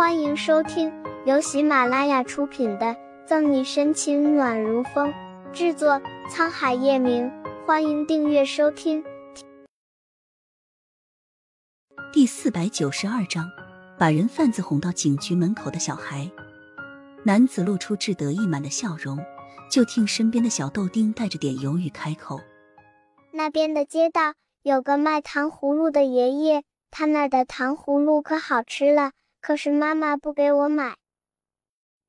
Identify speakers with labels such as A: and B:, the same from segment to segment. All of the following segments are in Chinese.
A: 欢迎收听由喜马拉雅出品的《赠你深情暖如风》，制作沧海夜明。欢迎订阅收听。
B: 第四百九十二章，把人贩子哄到警局门口的小孩。男子露出志得意满的笑容，就听身边的小豆丁带着点犹豫开口：“
A: 那边的街道有个卖糖葫芦的爷爷，他那儿的糖葫芦可好吃了。”可是妈妈不给我买，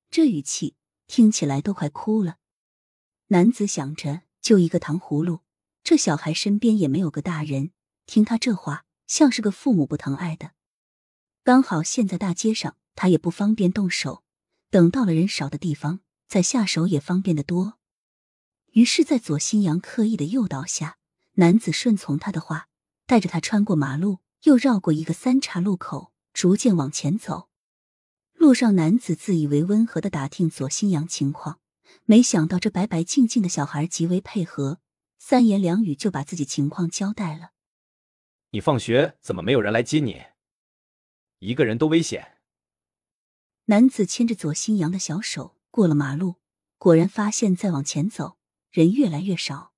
B: 这语气听起来都快哭了。男子想着，就一个糖葫芦，这小孩身边也没有个大人，听他这话，像是个父母不疼爱的。刚好现在大街上，他也不方便动手，等到了人少的地方再下手也方便的多。于是，在左新阳刻意的诱导下，男子顺从他的话，带着他穿过马路，又绕过一个三岔路口。逐渐往前走，路上男子自以为温和的打听左新阳情况，没想到这白白净净的小孩极为配合，三言两语就把自己情况交代了。
C: 你放学怎么没有人来接你？一个人多危险。
B: 男子牵着左新阳的小手过了马路，果然发现再往前走，人越来越少。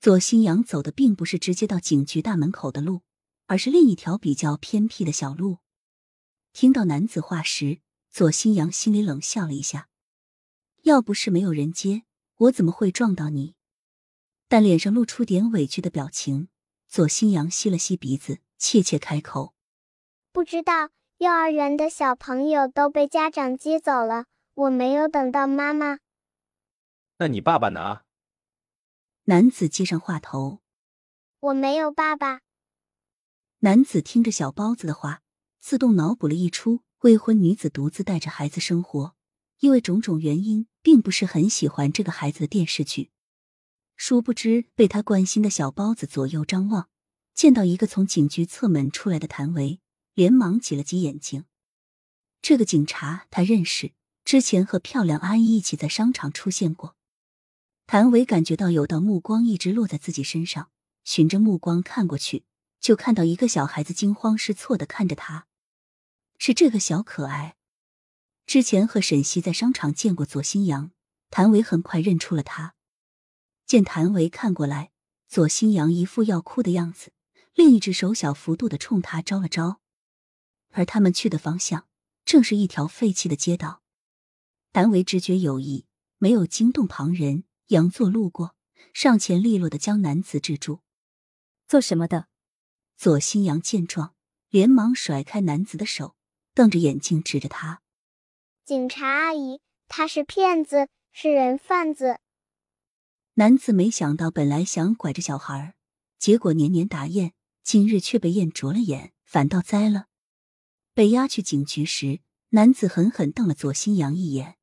B: 左新阳走的并不是直接到警局大门口的路。而是另一条比较偏僻的小路。听到男子话时，左新阳心里冷笑了一下。要不是没有人接，我怎么会撞到你？但脸上露出点委屈的表情。左新阳吸了吸鼻子，怯怯开口：“
A: 不知道，幼儿园的小朋友都被家长接走了，我没有等到妈妈。
C: 那你爸爸呢？”
B: 男子接上话头：“
A: 我没有爸爸。”
B: 男子听着小包子的话，自动脑补了一出未婚女子独自带着孩子生活，因为种种原因，并不是很喜欢这个孩子的电视剧。殊不知，被他关心的小包子左右张望，见到一个从警局侧门出来的谭维，连忙挤了挤眼睛。这个警察他认识，之前和漂亮阿姨一起在商场出现过。谭维感觉到有道目光一直落在自己身上，循着目光看过去。就看到一个小孩子惊慌失措的看着他，是这个小可爱。之前和沈西在商场见过左新阳，谭维很快认出了他。见谭维看过来，左新阳一副要哭的样子，另一只手小幅度的冲他招了招。而他们去的方向正是一条废弃的街道。谭维直觉有异，没有惊动旁人，佯作路过，上前利落的将男子制住。
D: 做什么的？
B: 左新阳见状，连忙甩开男子的手，瞪着眼睛指着他：“
A: 警察阿姨，他是骗子，是人贩子。”
B: 男子没想到，本来想拐着小孩，结果年年打雁，今日却被雁啄了眼，反倒栽了。被押去警局时，男子狠狠瞪了左新阳一眼。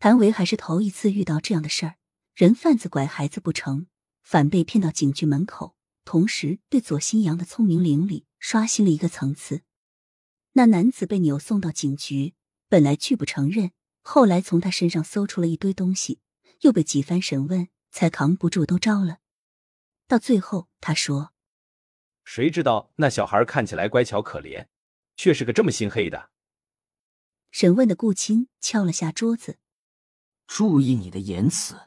B: 谭维还是头一次遇到这样的事儿：人贩子拐孩子不成，反被骗到警局门口。同时，对左新阳的聪明伶俐刷新了一个层次。那男子被扭送到警局，本来拒不承认，后来从他身上搜出了一堆东西，又被几番审问，才扛不住都招了。到最后，他说：“
C: 谁知道那小孩看起来乖巧可怜，却是个这么心黑的。”
B: 审问的顾青敲了下桌子：“
E: 注意你的言辞。”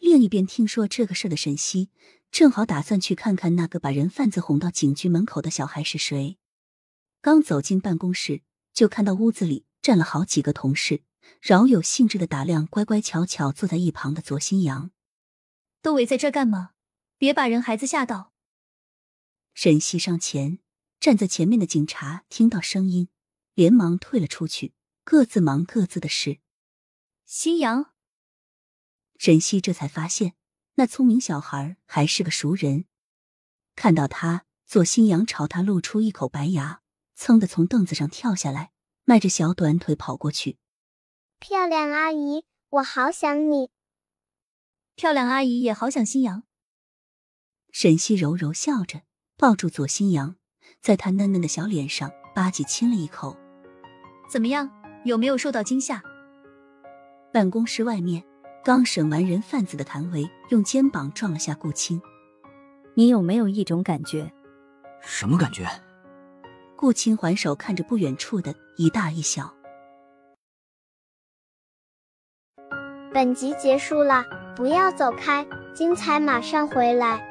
B: 另一边听说这个事的沈西。正好打算去看看那个把人贩子哄到警局门口的小孩是谁。刚走进办公室，就看到屋子里站了好几个同事，饶有兴致的打量乖乖巧巧坐在一旁的左新阳。
D: 都围在这干嘛？别把人孩子吓到！
B: 沈西上前，站在前面的警察听到声音，连忙退了出去，各自忙各自的事。
D: 新阳，
B: 沈西这才发现。那聪明小孩还是个熟人，看到他，左新阳朝他露出一口白牙，噌的从凳子上跳下来，迈着小短腿跑过去。
A: 漂亮阿姨，我好想你。
D: 漂亮阿姨也好想新阳。
B: 沈西柔柔笑着，抱住左新阳，在他嫩嫩的小脸上吧唧亲了一口。
D: 怎么样，有没有受到惊吓？
B: 办公室外面。刚审完人贩子的谭维用肩膀撞了下顾青，
D: 你有没有一种感觉？
E: 什么感觉？
B: 顾青还手看着不远处的一大一小。
A: 本集结束了，不要走开，精彩马上回来。